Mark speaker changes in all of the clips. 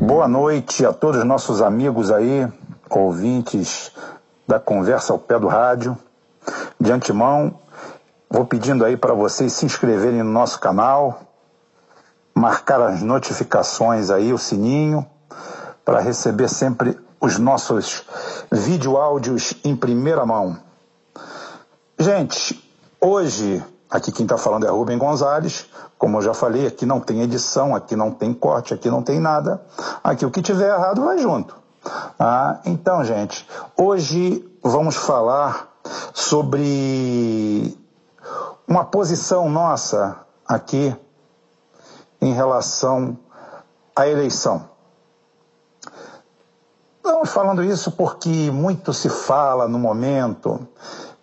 Speaker 1: Boa noite a todos os nossos amigos aí, ouvintes da conversa ao pé do rádio. De antemão, vou pedindo aí para vocês se inscreverem no nosso canal, marcar as notificações aí, o sininho, para receber sempre os nossos vídeo áudios em primeira mão. Gente, hoje, aqui quem está falando é Rubem Gonzalez. Como eu já falei, aqui não tem edição, aqui não tem corte, aqui não tem nada. Aqui o que tiver errado vai junto. Ah, então, gente, hoje vamos falar sobre uma posição nossa aqui em relação à eleição. Estamos falando isso porque muito se fala no momento,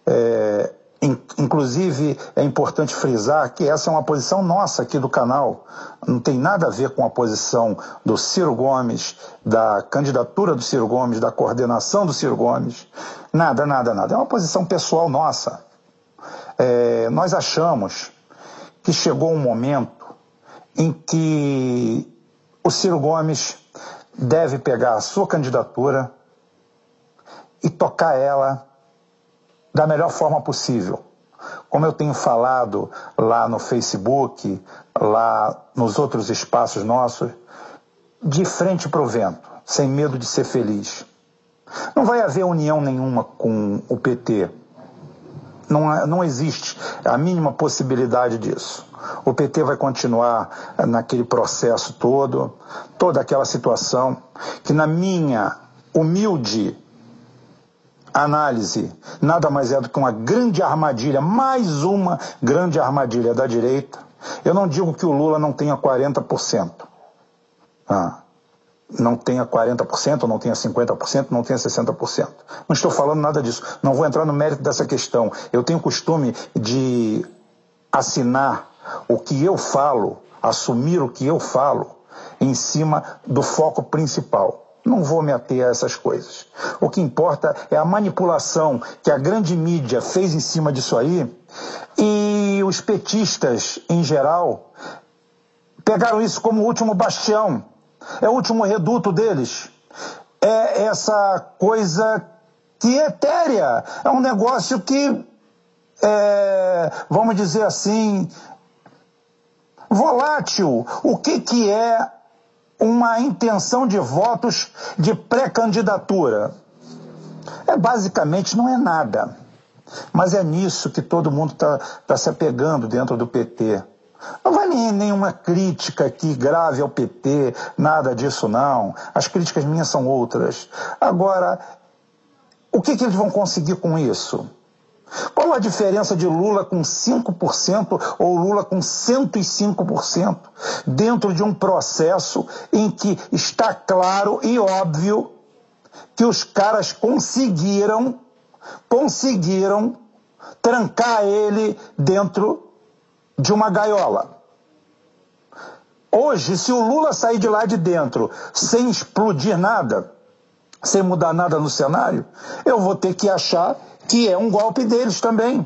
Speaker 1: é, inclusive é importante frisar que essa é uma posição nossa aqui do canal, não tem nada a ver com a posição do Ciro Gomes, da candidatura do Ciro Gomes, da coordenação do Ciro Gomes, nada, nada, nada. É uma posição pessoal nossa. É, nós achamos que chegou um momento em que o Ciro Gomes deve pegar a sua candidatura e tocar ela da melhor forma possível. Como eu tenho falado lá no Facebook, lá nos outros espaços nossos, de frente para o vento, sem medo de ser feliz. Não vai haver união nenhuma com o PT. Não, não existe a mínima possibilidade disso. O PT vai continuar naquele processo todo, toda aquela situação que, na minha humilde análise, nada mais é do que uma grande armadilha, mais uma grande armadilha da direita. Eu não digo que o Lula não tenha 40%. Ah, não tenha 40%, não tenha 50%, não tenha 60%. Não estou falando nada disso. Não vou entrar no mérito dessa questão. Eu tenho costume de assinar o que eu falo, assumir o que eu falo, em cima do foco principal. Não vou me ater a essas coisas. O que importa é a manipulação que a grande mídia fez em cima disso aí e os petistas, em geral, pegaram isso como o último bastião, é o último reduto deles. É essa coisa que é etérea, é um negócio que, é, vamos dizer assim, volátil. O que, que é uma intenção de votos de pré-candidatura? É basicamente não é nada. Mas é nisso que todo mundo está tá se apegando dentro do PT. Não vai nenhuma crítica aqui grave ao PT, nada disso não. As críticas minhas são outras. Agora, o que, que eles vão conseguir com isso? Qual a diferença de Lula com 5% ou Lula com 105% dentro de um processo em que está claro e óbvio que os caras conseguiram conseguiram trancar ele dentro de uma gaiola. Hoje, se o Lula sair de lá de dentro sem explodir nada, sem mudar nada no cenário, eu vou ter que achar que é um golpe deles também.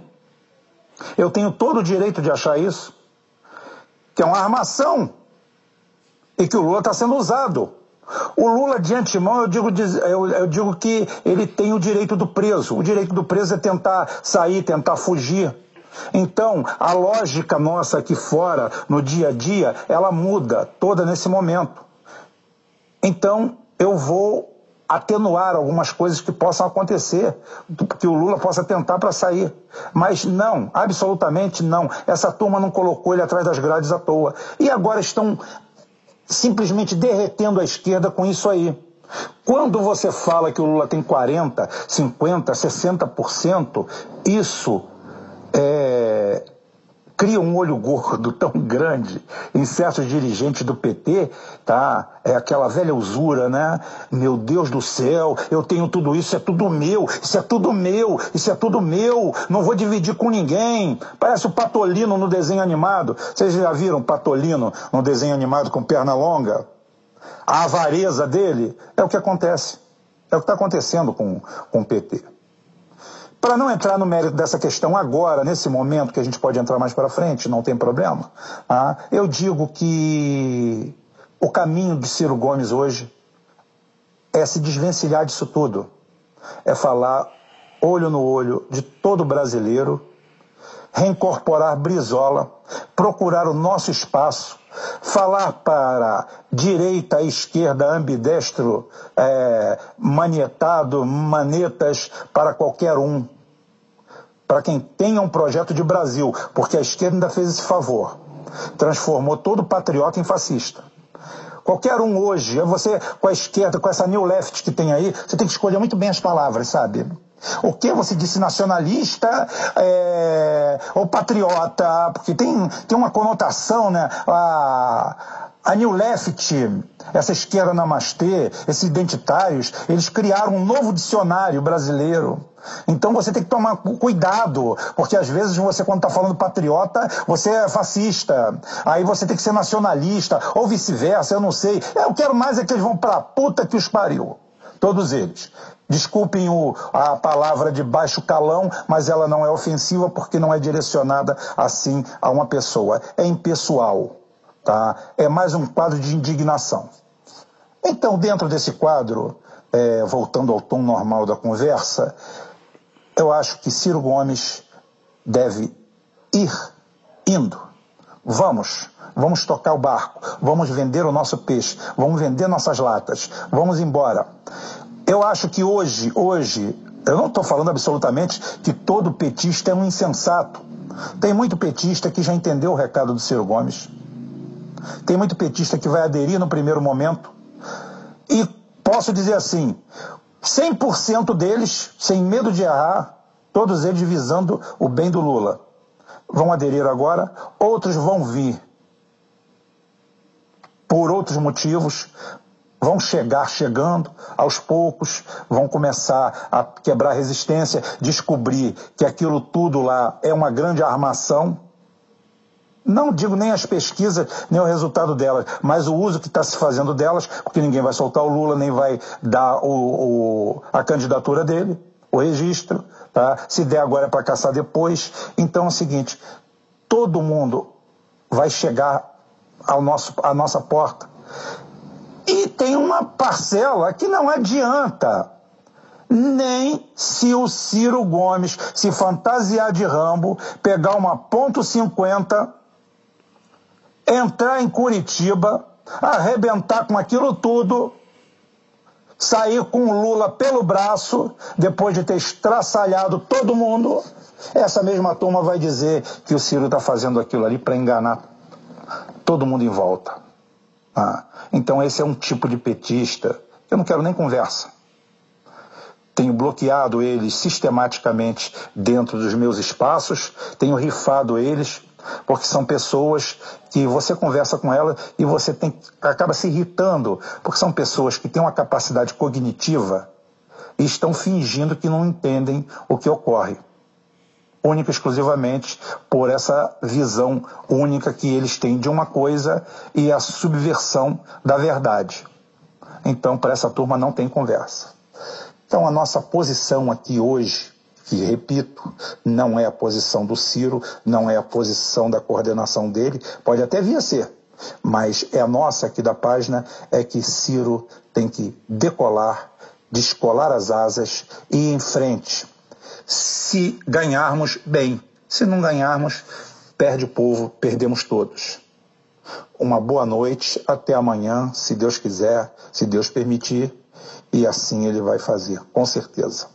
Speaker 1: Eu tenho todo o direito de achar isso, que é uma armação e que o Lula está sendo usado. O Lula, de antemão, eu digo, eu, eu digo que ele tem o direito do preso. O direito do preso é tentar sair, tentar fugir. Então, a lógica nossa aqui fora, no dia a dia, ela muda toda nesse momento. Então, eu vou atenuar algumas coisas que possam acontecer, que o Lula possa tentar para sair. Mas não, absolutamente não. Essa turma não colocou ele atrás das grades à toa. E agora estão simplesmente derretendo a esquerda com isso aí. Quando você fala que o Lula tem 40, 50, 60%, isso cria um olho gordo tão grande em certos dirigentes do PT, tá? É aquela velha usura, né? Meu Deus do céu, eu tenho tudo isso, é tudo meu, isso é tudo meu, isso é tudo meu, não vou dividir com ninguém. Parece o Patolino no desenho animado. Vocês já viram Patolino no desenho animado com perna longa? A avareza dele é o que acontece. É o que está acontecendo com, com o PT. Para não entrar no mérito dessa questão agora, nesse momento, que a gente pode entrar mais para frente, não tem problema, ah, eu digo que o caminho de Ciro Gomes hoje é se desvencilhar disso tudo. É falar olho no olho de todo brasileiro, reincorporar Brizola, procurar o nosso espaço, falar para direita esquerda, ambidestro, é, manietado, manetas para qualquer um. Para quem tenha um projeto de Brasil, porque a esquerda ainda fez esse favor. Transformou todo patriota em fascista. Qualquer um hoje, é você com a esquerda, com essa new left que tem aí, você tem que escolher muito bem as palavras, sabe? O que você disse nacionalista é, ou patriota? Porque tem, tem uma conotação, né? A New Left, essa esquerda namastê, esses identitários, eles criaram um novo dicionário brasileiro. Então você tem que tomar cuidado, porque às vezes você, quando está falando patriota, você é fascista. Aí você tem que ser nacionalista, ou vice-versa, eu não sei. Eu quero mais é que eles vão pra puta que os pariu. Todos eles. Desculpem o, a palavra de baixo calão, mas ela não é ofensiva porque não é direcionada assim a uma pessoa. É impessoal. Tá? É mais um quadro de indignação. Então, dentro desse quadro, é, voltando ao tom normal da conversa, eu acho que Ciro Gomes deve ir indo. Vamos, vamos tocar o barco, vamos vender o nosso peixe, vamos vender nossas latas, vamos embora. Eu acho que hoje, hoje, eu não estou falando absolutamente que todo petista é um insensato. Tem muito petista que já entendeu o recado do Ciro Gomes. Tem muito petista que vai aderir no primeiro momento. E posso dizer assim: 100% deles, sem medo de errar, todos eles visando o bem do Lula. Vão aderir agora, outros vão vir por outros motivos, vão chegar chegando aos poucos, vão começar a quebrar resistência, descobrir que aquilo tudo lá é uma grande armação. Não digo nem as pesquisas, nem o resultado delas, mas o uso que está se fazendo delas, porque ninguém vai soltar o Lula, nem vai dar o, o, a candidatura dele, o registro. Tá? Se der agora é para caçar depois. Então é o seguinte: todo mundo vai chegar ao nosso, à nossa porta e tem uma parcela que não adianta. Nem se o Ciro Gomes se fantasiar de Rambo, pegar uma ponto .50, entrar em Curitiba, arrebentar com aquilo tudo, sair com o Lula pelo braço, depois de ter estraçalhado todo mundo, essa mesma turma vai dizer que o Ciro está fazendo aquilo ali para enganar todo mundo em volta. Ah, então esse é um tipo de petista. Eu não quero nem conversa. Tenho bloqueado eles sistematicamente dentro dos meus espaços, tenho rifado eles, porque são pessoas que você conversa com elas e você tem, acaba se irritando, porque são pessoas que têm uma capacidade cognitiva e estão fingindo que não entendem o que ocorre única e exclusivamente por essa visão única que eles têm de uma coisa e a subversão da verdade. Então, para essa turma não tem conversa. Então, a nossa posição aqui hoje, que repito, não é a posição do Ciro, não é a posição da coordenação dele, pode até vir a ser, mas é a nossa aqui da página, é que Ciro tem que decolar, descolar as asas e ir em frente se ganharmos, bem. Se não ganharmos, perde o povo, perdemos todos. Uma boa noite, até amanhã, se Deus quiser, se Deus permitir, e assim ele vai fazer, com certeza.